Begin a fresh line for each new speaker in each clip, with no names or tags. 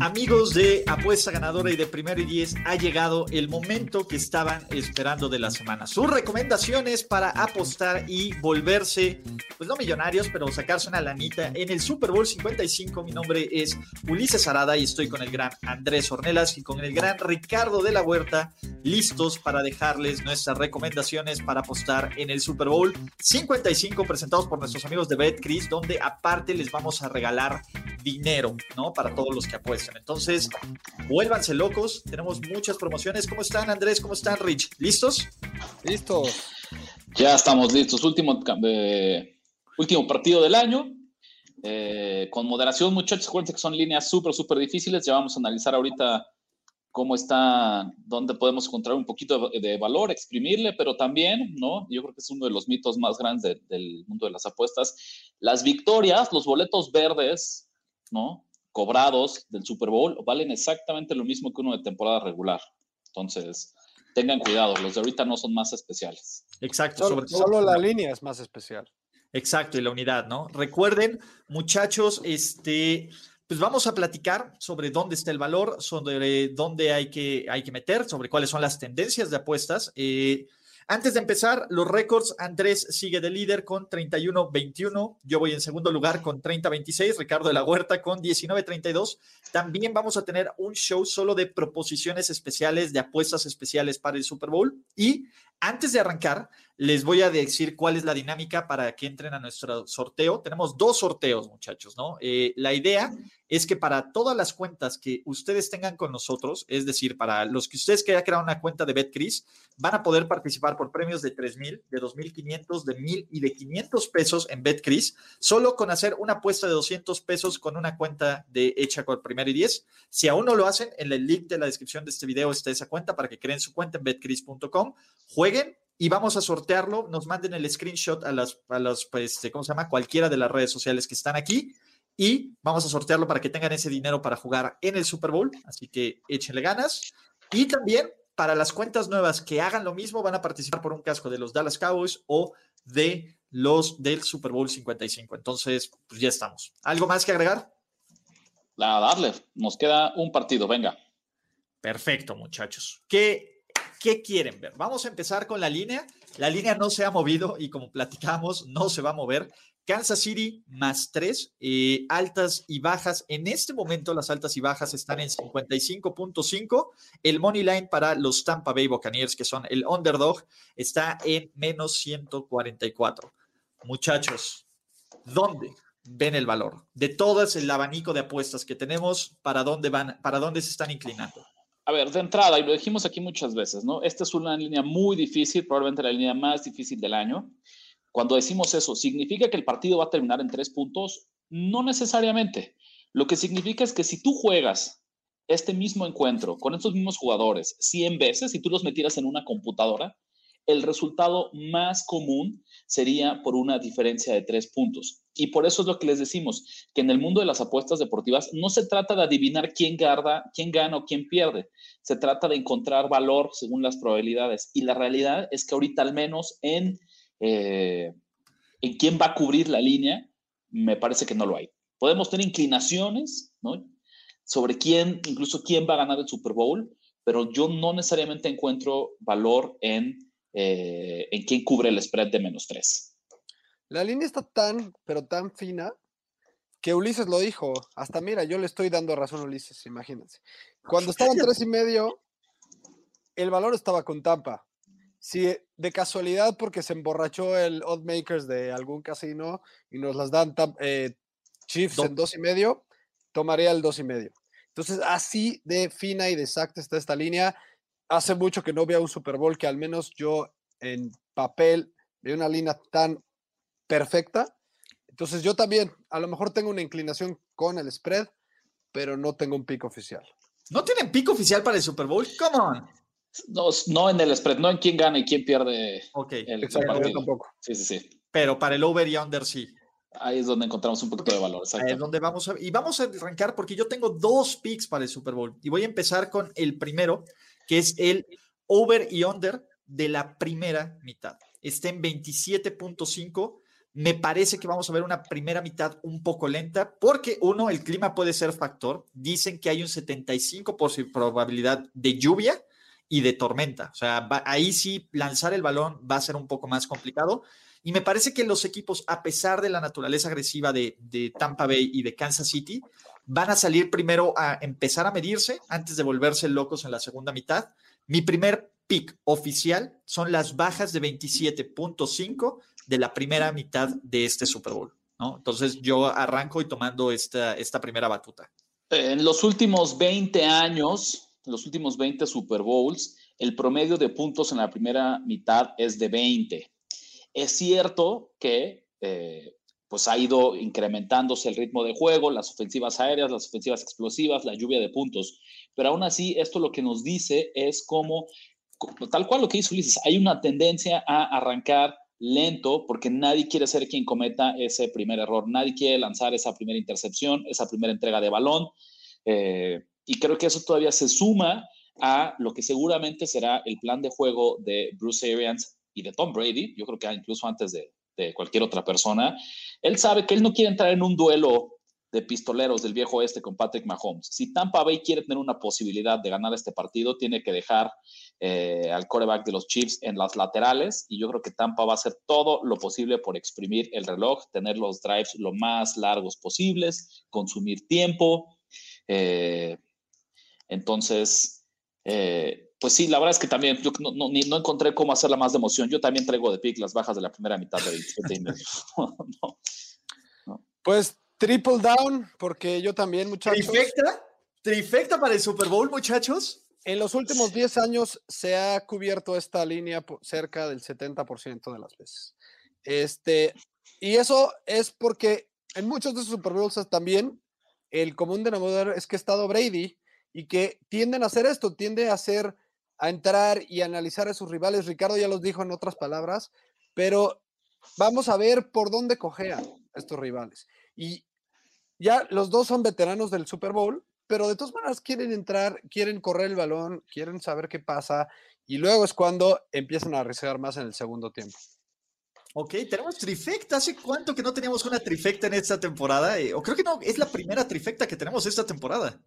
Amigos de Apuesta Ganadora y de Primero y Diez, ha llegado el momento que estaban esperando de la semana. Sus recomendaciones para apostar y volverse, pues no millonarios, pero sacarse una lanita en el Super Bowl 55. Mi nombre es Ulises Arada y estoy con el gran Andrés Ornelas y con el gran Ricardo de la Huerta, listos para dejarles nuestras recomendaciones para apostar en el Super Bowl 55, presentados por nuestros amigos de BetCris, donde aparte les vamos a regalar dinero, ¿no? Para todos los que apuestan. Entonces, vuélvanse locos. Tenemos muchas promociones. ¿Cómo están, Andrés? ¿Cómo están, Rich? ¿Listos?
Listos.
Ya estamos listos. Último, eh, último partido del año. Eh, con moderación, muchachos. Acuérdense que son líneas súper, súper difíciles. Ya vamos a analizar ahorita cómo está, dónde podemos encontrar un poquito de, valor, exprimirle, pero también, ¿no? Yo creo que es uno de los mitos más grandes del mundo de las apuestas. Las victorias, los boletos verdes, ¿no? cobrados del Super Bowl valen exactamente lo mismo que uno de temporada regular. Entonces, tengan cuidado, los de ahorita no son más especiales.
Exacto.
Solo, solo la línea es más especial.
Exacto, y la unidad, ¿no? Recuerden, muchachos, este, pues vamos a platicar sobre dónde está el valor, sobre dónde hay que, hay que meter, sobre cuáles son las tendencias de apuestas. Eh, antes de empezar, los récords, Andrés sigue de líder con 31-21. Yo voy en segundo lugar con 30-26. Ricardo de la Huerta con 19-32. También vamos a tener un show solo de proposiciones especiales, de apuestas especiales para el Super Bowl. Y antes de arrancar, les voy a decir cuál es la dinámica para que entren a nuestro sorteo. Tenemos dos sorteos, muchachos, ¿no? Eh, la idea es que para todas las cuentas que ustedes tengan con nosotros, es decir, para los que ustedes que creado una cuenta de BetCris, van a poder participar por premios de 3 mil, de 2.500, de 1.000 y de 500 pesos en BetCris, solo con hacer una apuesta de 200 pesos con una cuenta de hecha con primero y 10. Si aún no lo hacen, en el link de la descripción de este video está esa cuenta para que creen su cuenta en betcris.com, jueguen y vamos a sortearlo. Nos manden el screenshot a las, a los, pues, este, ¿cómo se llama? Cualquiera de las redes sociales que están aquí y vamos a sortearlo para que tengan ese dinero para jugar en el Super Bowl. Así que échenle ganas. Y también para las cuentas nuevas que hagan lo mismo, van a participar por un casco de los Dallas Cowboys o de los del Super Bowl 55. Entonces, pues ya estamos. ¿Algo más que agregar?
La darle, nos queda un partido, venga.
Perfecto, muchachos. ¿Qué ¿Qué quieren ver? Vamos a empezar con la línea. La línea no se ha movido y como platicamos, no se va a mover. Kansas City más tres, eh, altas y bajas. En este momento las altas y bajas están en 55.5. El money line para los Tampa Bay Buccaneers, que son el underdog, está en menos 144. Muchachos, ¿dónde ven el valor? De todo el abanico de apuestas que tenemos, ¿para dónde van? ¿Para dónde se están inclinando?
A ver, de entrada, y lo dijimos aquí muchas veces, ¿no? Esta es una línea muy difícil, probablemente la línea más difícil del año. Cuando decimos eso, ¿significa que el partido va a terminar en tres puntos? No necesariamente. Lo que significa es que si tú juegas este mismo encuentro con estos mismos jugadores 100 veces y tú los metieras en una computadora, el resultado más común sería por una diferencia de tres puntos. Y por eso es lo que les decimos, que en el mundo de las apuestas deportivas no se trata de adivinar quién, garda, quién gana o quién pierde, se trata de encontrar valor según las probabilidades. Y la realidad es que ahorita al menos en, eh, en quién va a cubrir la línea, me parece que no lo hay. Podemos tener inclinaciones sobre quién, incluso quién va a ganar el Super Bowl, pero yo no necesariamente encuentro valor en eh, en quién cubre el spread de menos tres.
La línea está tan, pero tan fina que Ulises lo dijo. Hasta mira, yo le estoy dando razón a Ulises, imagínense. Cuando estaba en tres y medio, el valor estaba con Tampa. Si de casualidad, porque se emborrachó el Oddmakers de algún casino y nos las dan eh, Chiefs en dos y medio, tomaría el dos y medio. Entonces, así de fina y de exacta está esta línea hace mucho que no veo un Super Bowl que al menos yo en papel veo una línea tan perfecta. Entonces yo también, a lo mejor tengo una inclinación con el spread, pero no tengo un pico oficial.
¿No tienen pico oficial para el Super Bowl? Come on.
No, no en el spread, no en quién gana y quién pierde
Ok,
el, el
Exacto, yo
partido.
tampoco.
Sí, sí, sí.
pero para el over y under sí.
Ahí es donde encontramos un poquito de valor.
Ahí
Exacto.
es donde vamos a, y vamos a arrancar porque yo tengo dos picks para el Super Bowl y voy a empezar con el primero, que es el over y under de la primera mitad. Está en 27.5. Me parece que vamos a ver una primera mitad un poco lenta porque uno, el clima puede ser factor. Dicen que hay un 75% probabilidad de lluvia y de tormenta. O sea, ahí sí lanzar el balón va a ser un poco más complicado. Y me parece que los equipos, a pesar de la naturaleza agresiva de, Tampa Bay y de Kansas City, van a salir primero a empezar a medirse antes de volverse locos en la segunda mitad. Mi primer pick oficial son las bajas de 27.5 de la primera mitad de este Super Bowl. Entonces yo arranco y tomando esta, esta primera batuta.
En los últimos 20 años, en los últimos 20 Super Bowls, el promedio de puntos en la primera mitad es de 20. Es cierto que eh, pues ha ido incrementándose el ritmo de juego, las ofensivas aéreas, las ofensivas explosivas, la lluvia de puntos, pero aún así esto lo que nos dice es como, tal cual lo que hizo Ulises, hay una tendencia a arrancar lento porque nadie quiere ser quien cometa ese primer error, nadie quiere lanzar esa primera intercepción, esa primera entrega de balón. Eh, y creo que eso todavía se suma a lo que seguramente será el plan de juego de Bruce Arians y de Tom Brady, yo creo que incluso antes de, de cualquier otra persona. Él sabe que él no quiere entrar en un duelo de pistoleros del viejo oeste con Patrick Mahomes. Si Tampa Bay quiere tener una posibilidad de ganar este partido, tiene que dejar eh, al coreback de los Chiefs en las laterales y yo creo que Tampa va a hacer todo lo posible por exprimir el reloj, tener los drives lo más largos posibles, consumir tiempo. Eh, entonces, eh, pues sí, la verdad es que también yo no, no, ni, no, encontré cómo hacerla más de emoción. Yo también traigo de pick las bajas de la primera mitad de 27 y medio.
no, no. Pues triple down, porque yo también, muchachos.
¿Trifecta? ¿Trifecta para el Super Bowl, muchachos?
En los últimos 10 años se ha cubierto esta línea cerca del 70% de las veces. Este, y eso es porque en muchos de esos Super Bowls también el común denominador es que ha estado Brady y que tienden a hacer esto, tiende a hacer a entrar y analizar a sus rivales. Ricardo ya los dijo en otras palabras, pero vamos a ver por dónde cojean estos rivales. Y ya los dos son veteranos del Super Bowl, pero de todas maneras quieren entrar, quieren correr el balón, quieren saber qué pasa, y luego es cuando empiezan a arriesgar más en el segundo tiempo.
Ok, tenemos trifecta. ¿Hace cuánto que no teníamos una trifecta en esta temporada? Eh, o creo que no, es la primera trifecta que tenemos esta temporada.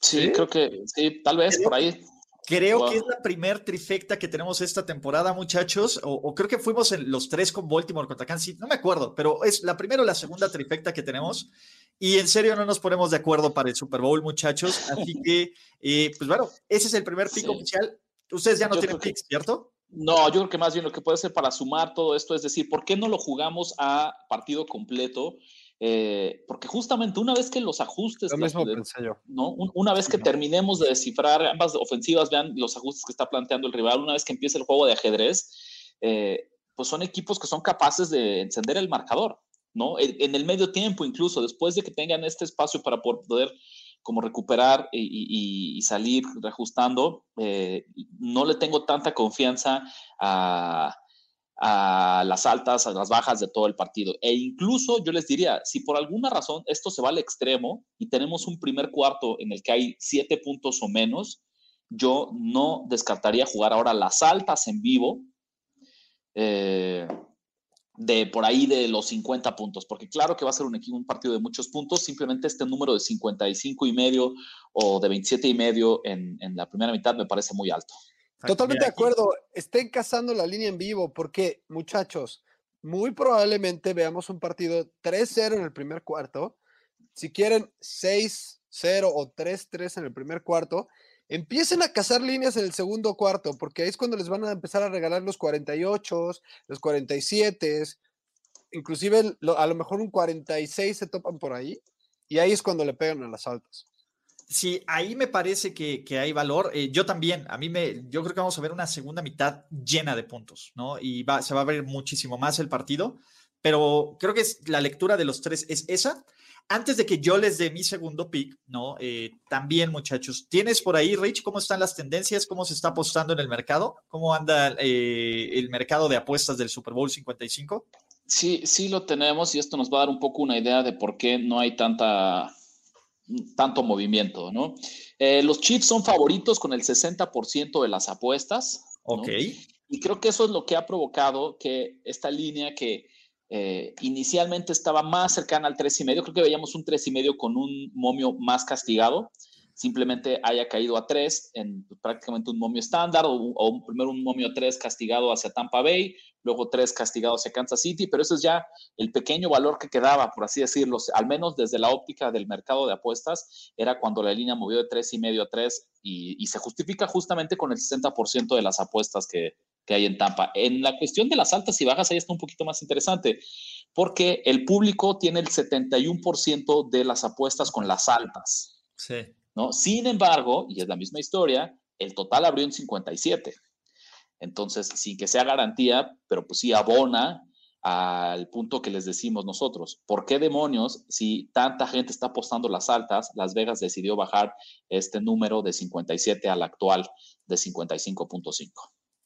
Sí, ¿Sí? creo que sí, tal vez por ahí.
Creo wow. que es la primer trifecta que tenemos esta temporada, muchachos. O, o, creo que fuimos en los tres con Baltimore contra Kansas City. No me acuerdo, pero es la primera o la segunda trifecta que tenemos. Y en serio no nos ponemos de acuerdo para el Super Bowl, muchachos. Así que, eh, pues bueno, ese es el primer pick sí. oficial. Ustedes ya no
Yo
tienen
creo que-
picks, ¿cierto?
No, yo creo que más bien lo que puede ser para sumar todo esto es decir, ¿por qué no lo jugamos a partido completo? Eh, porque justamente una vez que los ajustes,
Lo mismo
de-
pensé yo.
¿no? Un- Una vez que terminemos de descifrar ambas ofensivas, vean los ajustes que está planteando el rival, una vez que empiece el juego de ajedrez, eh, pues son equipos que son capaces de encender el marcador, ¿no? En, en el medio tiempo, incluso después de que tengan este espacio para poder como recuperar y, y- y salir reajustando, eh, no le tengo tanta confianza a, a las altas, a las bajas de todo el partido. E incluso yo les diría, si por alguna razón esto se va al extremo y tenemos un primer cuarto en el que hay siete puntos o menos, yo no descartaría jugar ahora las altas en vivo eh, de por ahí de los 50 puntos, porque claro que va a ser un, equipo, un partido de muchos puntos, simplemente este número de 55 y medio o de 27 y medio en, en la primera mitad me parece muy alto.
Totalmente de acuerdo. Estén cazando la línea en vivo porque, muchachos, muy probablemente veamos un partido 3-0 en el primer cuarto. Si quieren 6-0 o 3-3 en el primer cuarto, empiecen a cazar líneas en el segundo cuarto, porque ahí es cuando les van a empezar a regalar los 48, los 47, inclusive a lo mejor un 46 se topan por ahí, y ahí es cuando le pegan a las altas.
Sí, ahí me parece que, que hay valor. Eh, yo también, a mí me, yo creo que vamos a ver una segunda mitad llena de puntos, ¿no? Y va, se va a ver muchísimo más el partido, pero creo que es la lectura de los tres es esa. Antes de que yo les dé mi segundo pick, ¿no? Eh, también, muchachos, ¿tienes por ahí, Rich, cómo están las tendencias? ¿Cómo se está apostando en el mercado? ¿Cómo anda eh, el mercado de apuestas del Super Bowl 55?
Sí, sí lo tenemos y esto nos va a dar un poco una idea de por qué no hay tanta, tanto movimiento, ¿no? Eh, los Chiefs son favoritos con el 60% de las apuestas.
Ok.
Y creo que eso es lo que ha provocado que esta línea que eh, inicialmente estaba más cercana al 3,5, creo que veíamos un 3,5 con un momio más castigado, simplemente haya caído a 3 en prácticamente un momio estándar o, primero un momio 3 castigado hacia Tampa Bay, luego 3 castigado hacia Kansas City, pero eso es ya el pequeño valor que quedaba, por así decirlo, al menos desde la óptica del mercado de apuestas, era cuando la línea movió de 3,5 a 3 y, y se justifica justamente con el 60% de las apuestas que, que hay en Tampa. En la cuestión de las altas y bajas, ahí está un poquito más interesante, porque el público tiene el 71% de las apuestas con las altas.
Sí.
¿no? Sin embargo, y es la misma historia, el total abrió en 57. Entonces, sin que sea garantía, pero pues sí abona al punto que les decimos nosotros. ¿Por qué demonios, si tanta gente está apostando las altas, Las Vegas decidió bajar este número de 57 al actual de 55.5?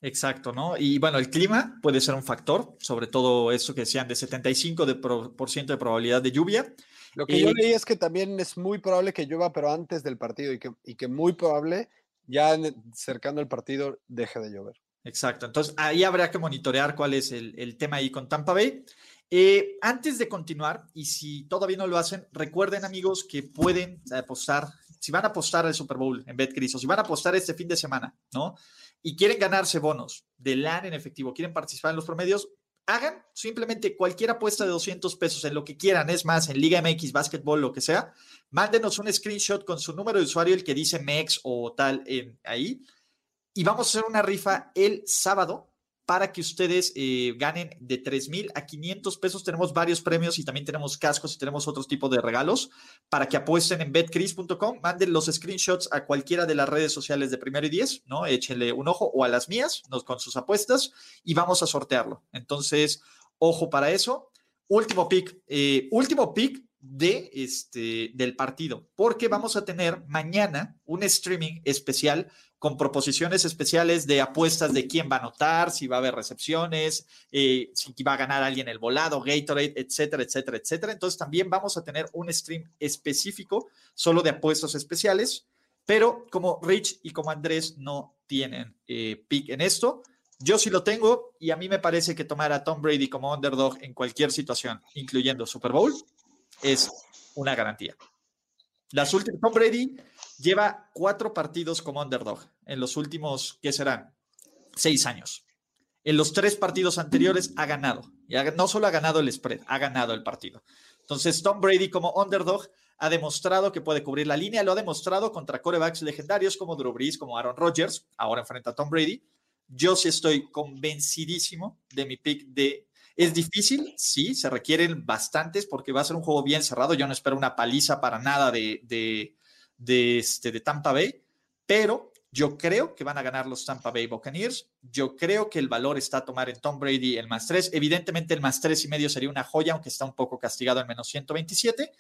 Exacto, ¿no? Y bueno, el clima puede ser un factor, sobre todo eso que decían de 75% de, por ciento de probabilidad de lluvia.
Lo que yo leí es que también es muy probable que llueva, pero antes del partido y que, y que muy probable ya cercando el partido deje de llover.
Exacto, entonces ahí habrá que monitorear cuál es el, tema ahí con Tampa Bay. Eh, antes de continuar, y si todavía no lo hacen, recuerden amigos que pueden apostar, si van a apostar al Super Bowl en BetCris o si van a apostar este fin de semana, ¿no? y quieren ganarse bonos de LAN en efectivo, quieren participar en los promedios, hagan simplemente cualquier apuesta de 200 pesos en lo que quieran, es más, en Liga MX, básquetbol, lo que sea, mándenos un screenshot con su número de usuario, el que dice MEX o tal en ahí, y vamos a hacer una rifa el sábado para que ustedes eh, ganen de 3 mil a 500 pesos. Tenemos varios premios y también tenemos cascos y tenemos otros tipos de regalos para que apuesten en betcris.com. Manden los screenshots a cualquiera de las redes sociales de Primero y Diez, ¿no? Échenle un ojo o a las mías con sus apuestas y vamos a sortearlo. Entonces, ojo para eso. Último pick, eh, último pick de este, del partido, porque vamos a tener mañana un streaming especial con proposiciones especiales de apuestas de quién va a anotar, si va a haber recepciones, eh, si va a ganar alguien el volado, Gatorade, etcétera, etcétera, etcétera. Entonces también vamos a tener un stream específico solo de apuestas especiales, pero como Rich y como Andrés no tienen eh, pick en esto, yo sí lo tengo y a mí me parece que tomar a Tom Brady como underdog en cualquier situación, incluyendo Super Bowl, es una garantía. Las últimas, Tom Brady lleva cuatro partidos como underdog en los últimos, ¿qué serán? Seis años. En los tres partidos anteriores ha ganado. Y no solo ha ganado el spread, ha ganado el partido. Entonces, Tom Brady como underdog ha demostrado que puede cubrir la línea, lo ha demostrado contra corebacks legendarios como Drew Brees, como Aaron Rodgers, ahora enfrenta a Tom Brady. Yo sí estoy convencidísimo de mi pick de es difícil, sí, se requieren bastantes porque va a ser un juego bien cerrado. Yo no espero una paliza para nada de, de, este, de Tampa Bay, pero yo creo que van a ganar los Tampa Bay Buccaneers. Yo creo que el valor está a tomar en Tom Brady el más 3. Evidentemente, el más 3 y medio sería una joya, aunque está un poco castigado al menos 127.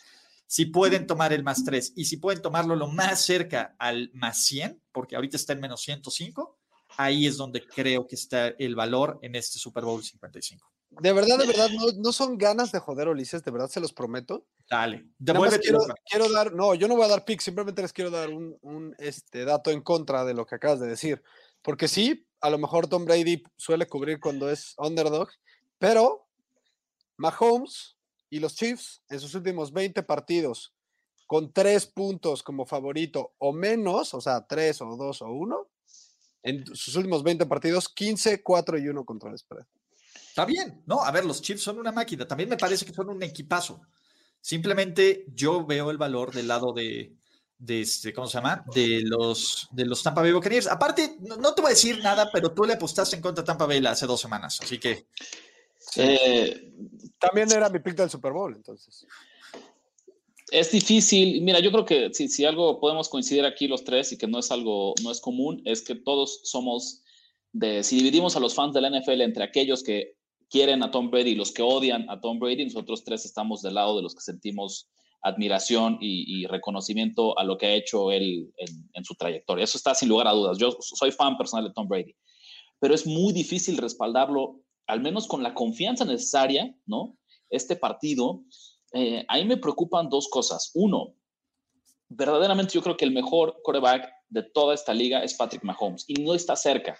Si pueden tomar el más 3 y si pueden tomarlo lo más cerca al más 100, porque ahorita está en menos 105, ahí es donde creo que está el valor en este Super Bowl 55.
De verdad, de verdad, no, son ganas de joder, Ulises, de verdad se los prometo.
Dale,
quiero, quiero, dar, no, yo no voy a dar pick, simplemente les quiero dar un, este, dato en contra de lo que acabas de decir. Porque sí, a lo mejor Tom Brady suele cubrir cuando es underdog, pero Mahomes y los Chiefs en sus últimos 20 partidos con tres puntos como favorito o menos, o sea, tres o dos o uno, en sus últimos 20 partidos, 15, 4 y 1 contra el spread.
Está bien, ¿no? A ver, los Chiefs son una máquina. También me parece que son un equipazo. Simplemente yo veo el valor del lado de, de este, ¿cómo se llama? De los, de los Tampa Bay Buccaneers. Aparte, no, te voy a decir nada, pero tú le apostaste en contra de Tampa Bay hace dos semanas, así que.
Eh, también era mi pick del Super Bowl, entonces.
Es difícil. Mira, yo creo que si, si algo podemos coincidir aquí los tres y que no es algo, no es común, es que todos somos de, si dividimos a los fans de la NFL entre aquellos que quieren a Tom Brady y los que odian a Tom Brady, nosotros tres estamos del lado de los que sentimos admiración y, reconocimiento a lo que ha hecho él en, su trayectoria. Eso está sin lugar a dudas. Yo soy fan personal de Tom Brady, pero es muy difícil respaldarlo, al menos con la confianza necesaria, ¿no? Este partido, eh, ahí me preocupan dos cosas. Uno, verdaderamente yo creo que el mejor quarterback de toda esta liga es Patrick Mahomes y no está cerca.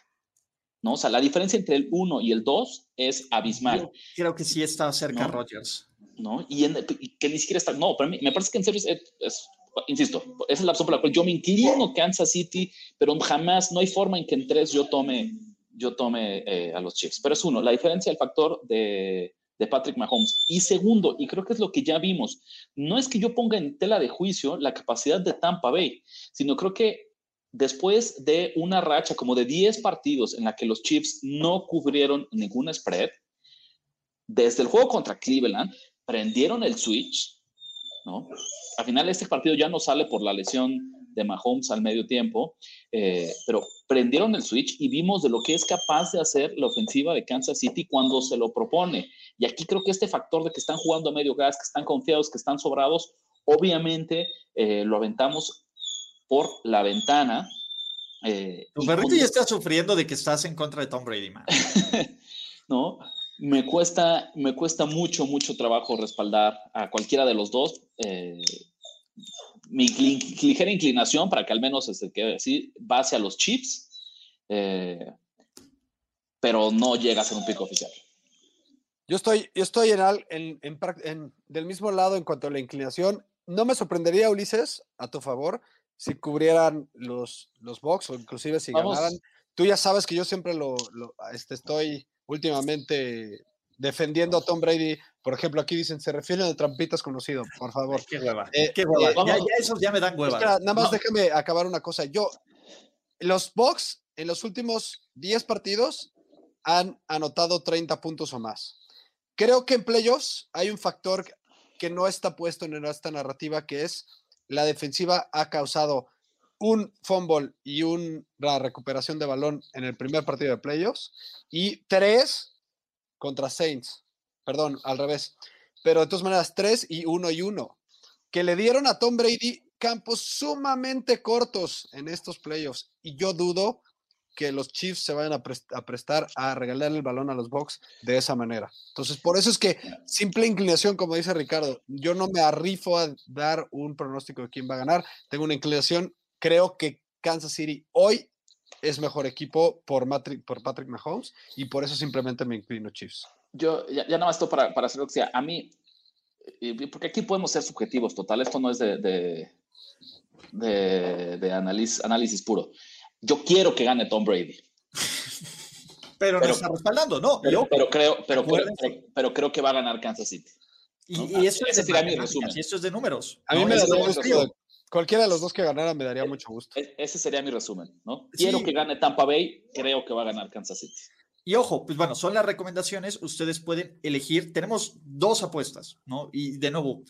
¿No? O sea, la diferencia entre el 1 y el 2 es abismal.
creo que sí está cerca
¿No?
Rodgers.
¿No? Y, que ni siquiera está. No, para mí, me parece que en serio es, insisto, esa es la razón por la cual yo me inclino Kansas City, pero jamás, no hay forma en que en tres yo tome, yo tome eh, a los Chiefs. Pero es uno, la diferencia, el factor de, de Patrick Mahomes. Y segundo, y creo que es lo que ya vimos, no es que yo ponga en tela de juicio la capacidad de Tampa Bay, sino creo que después de una racha como de 10 partidos en la que los Chiefs no cubrieron ningún spread, desde el juego contra Cleveland, prendieron el switch, ¿no? Al final este partido ya no sale por la lesión de Mahomes al medio tiempo, eh, pero prendieron el switch y vimos de lo que es capaz de hacer la ofensiva de Kansas City cuando se lo propone. Y aquí creo que este factor de que están jugando a medio gas, que están confiados, que están sobrados, obviamente eh, lo aventamos por la ventana.
Eh, tu perrito ya está sufriendo de que estás en contra de Tom Brady, man.
no, me cuesta, me cuesta mucho, mucho trabajo respaldar a cualquiera de los dos. Eh, mi ligera inclinación para que al menos se quede así, va hacia los chips, eh, pero no llega a ser un pico oficial.
Yo estoy, yo estoy en, en, del mismo lado en cuanto a la inclinación. No me sorprendería, Ulises, a tu favor, si cubrieran los, los box o inclusive si ganaran. Tú ya sabes que yo siempre lo, este, estoy últimamente defendiendo a Tom Brady. Por ejemplo, aquí dicen, se refieren a trampitas conocido, por favor.
Qué hueva. Eh, qué hueva. Eh, ya, esos ya me dan hueva.
nada más déjame acabar una cosa. Yo, los box en los últimos 10 partidos han anotado 30 puntos o más. Creo que en playoffs hay un factor que no está puesto en esta narrativa, que es la defensiva ha causado un fumble y una recuperación de balón en el primer partido de playoffs y tres contra Saints. Perdón, al revés. Pero de todas maneras, tres y uno y uno. Que le dieron a Tom Brady campos sumamente cortos en estos playoffs. Y yo dudo que los Chiefs se vayan a, prestar a regalar el balón a los Bucks de esa manera. Entonces, por eso es que simple inclinación, como dice Ricardo, yo no me arrifo a dar un pronóstico de quién va a ganar. Tengo una inclinación, creo que Kansas City hoy es mejor equipo por, por Patrick Mahomes y por eso simplemente me inclino Chiefs.
Yo ya, nada más esto para, para hacer lo que sea. A mí, porque aquí podemos ser subjetivos, total, esto no es de, de, de, análisis, análisis puro yo quiero que gane Tom Brady.
pero, no está respaldando, ¿no?
Pero, creo, pero, pero, creo que va a ganar Kansas City.
Y, eso ese sería mi resumen. Y esto es de números.
A mí me daría gusto. Cualquiera de los dos que ganara me daría mucho gusto.
E, ese sería mi resumen, ¿no? Quiero que gane Tampa Bay, creo que va a ganar Kansas City.
Y ojo, pues bueno, son las recomendaciones, ustedes pueden elegir, tenemos dos apuestas, ¿no? Y de nuevo,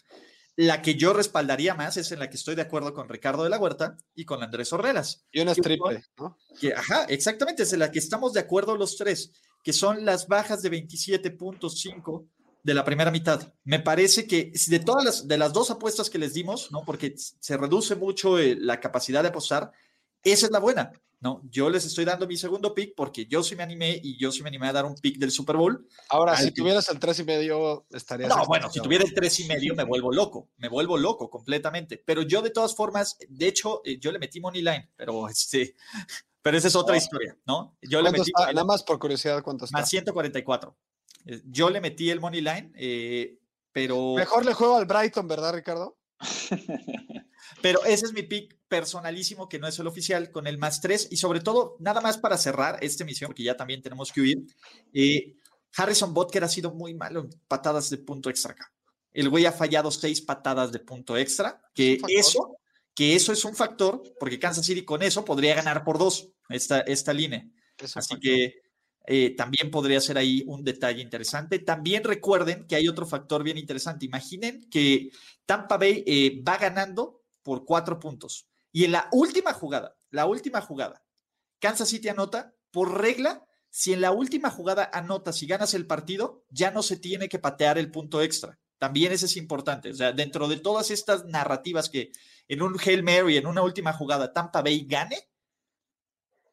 la que yo respaldaría más es en la que estoy de acuerdo con Ricardo de la Huerta y con Andrés Orrelas.
Y una triple, ¿no?
ajá, exactamente, es en la que estamos de acuerdo los tres, que son las bajas de 27.5 de la primera mitad. Me parece que de todas las, de las dos apuestas que les dimos, ¿no? Porque se reduce mucho eh, la capacidad de apostar, esa es la buena. ¿No? Yo les estoy dando mi segundo pick porque yo sí me animé y yo sí me animé a dar un pick del Super Bowl.
Ahora, si tuvieras el tres y medio, estarías.
No, bueno, si tuviera el tres y medio, me vuelvo loco, me vuelvo loco completamente. Pero yo, de todas formas, de hecho, eh, yo le metí Money Line, pero este. Pero esa es otra historia, ¿no? Yo le metí.
nada más por curiosidad, ¿cuánto está?
Más 144. Eh, yo le metí el Money Line, eh, pero.
Mejor le juego al Brighton, ¿verdad, Ricardo?
Pero ese es mi pick personalísimo, que no es el oficial, con el más tres. Y sobre todo, nada más para cerrar esta emisión, porque ya también tenemos que huir. Eh, Harrison Butker ha sido muy malo en patadas de punto extra acá. El güey ha fallado seis patadas de punto extra, que eso, que eso es un factor, porque Kansas City con eso podría ganar por dos esta, esta línea. Así que eh, también podría ser ahí un detalle interesante. También recuerden que hay otro factor bien interesante. Imaginen que Tampa Bay eh, va ganando por cuatro puntos. Y en la última jugada, la última jugada, Kansas City anota por regla. Si en la última jugada anotas y ganas el partido, ya no se tiene que patear el punto extra. También ese es importante. O sea, dentro de todas estas narrativas que en un Hail Mary, en una última jugada, Tampa Bay gane,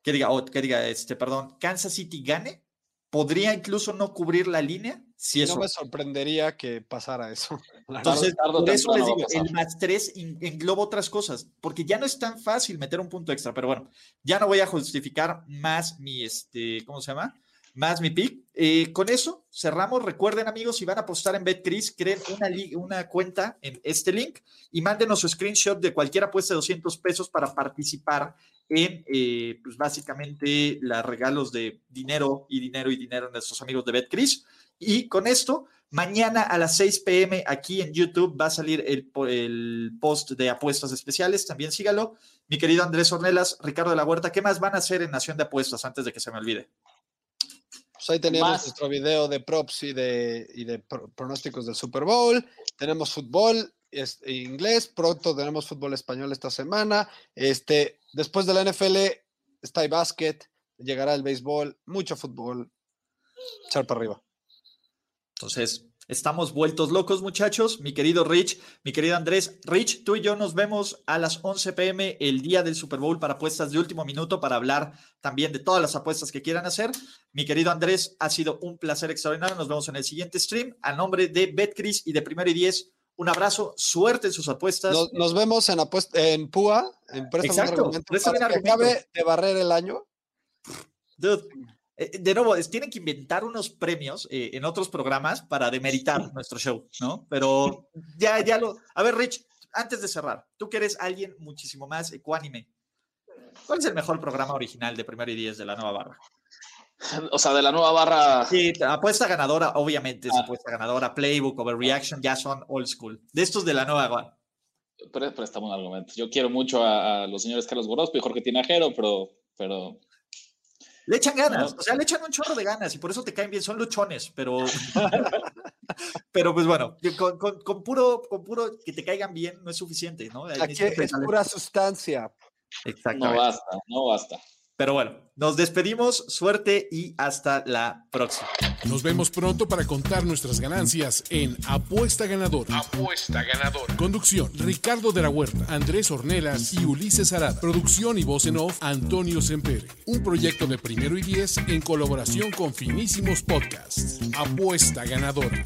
que diga, que diga, este, perdón, Kansas City gane, podría incluso no cubrir la línea. Si eso.
No me sorprendería que pasara eso.
Entonces, por eso les digo, el más tres engloba otras cosas, porque ya no es tan fácil meter un punto extra, pero bueno, ya no voy a justificar más mi, este, ¿cómo se llama? Más mi pick. Eh, con eso cerramos. Recuerden, amigos, si van a apostar en BetCris, creen una, una cuenta en este link y mándenos su screenshot de cualquier apuesta de 200 pesos para participar en, eh, pues básicamente, los regalos de dinero y dinero y dinero en nuestros amigos de BetCris. Y con esto, mañana a las 6 pm aquí en YouTube va a salir el, el post de apuestas especiales. También sígalo. Mi querido Andrés Ornelas, Ricardo de la Huerta, ¿qué más van a hacer en Nación de Apuestas antes de que se me olvide?
Pues ahí tenemos nuestro video de props y de, y de pronósticos del Super Bowl. Tenemos fútbol es, inglés. Pronto tenemos fútbol español esta semana. Este, después de la NFL está el básquet. Llegará el béisbol. Mucho fútbol. Echar para arriba.
Entonces, Estamos vueltos locos, muchachos. Mi querido Rich, mi querido Andrés. Rich, tú y yo nos vemos a las 11 pm el día del Super Bowl para apuestas de último minuto para hablar también de todas las apuestas que quieran hacer. Mi querido Andrés, ha sido un placer extraordinario. Nos vemos en el siguiente stream. A nombre de BetCris y de Primero y Diez, un abrazo, suerte en sus apuestas.
Nos, vemos en, en PUA, en
Exacto,
para que acabe de barrer el año.
Dude, de nuevo, tienen que inventar unos premios eh, en otros programas para demeritar nuestro show, ¿no? Pero ya, ya lo. A ver, Rich, antes de cerrar, tú que eres alguien muchísimo más ecuánime, ¿cuál es el mejor programa original de Primero y Diez de la nueva barra?
O sea, de la nueva barra.
Sí, apuesta ganadora, obviamente, es ah. apuesta ganadora. Playbook, Overreaction, ya son old school. De estos de la nueva barra.
Préstame un argumento. Yo quiero mucho a, los señores Carlos Gorospe y Jorge Tinajero, pero, pero
le echan ganas, o sea, le echan un chorro de ganas y por eso te caen bien, son luchones, pero, pero pues bueno, con, puro, con puro que te caigan bien no es suficiente, ¿no?
Aquí es pura sustancia.
Exacto.
No basta, no basta.
Pero bueno, nos despedimos, suerte y hasta la próxima.
Nos vemos pronto para contar nuestras ganancias en Apuesta Ganadora.
Apuesta Ganadora.
Conducción, Ricardo de la Huerta, Andrés Ornelas y Ulises Arad. Producción y voz en off, Antonio Sempere. Un proyecto de primero y diez en colaboración con Finísimos Podcasts. Apuesta Ganadora.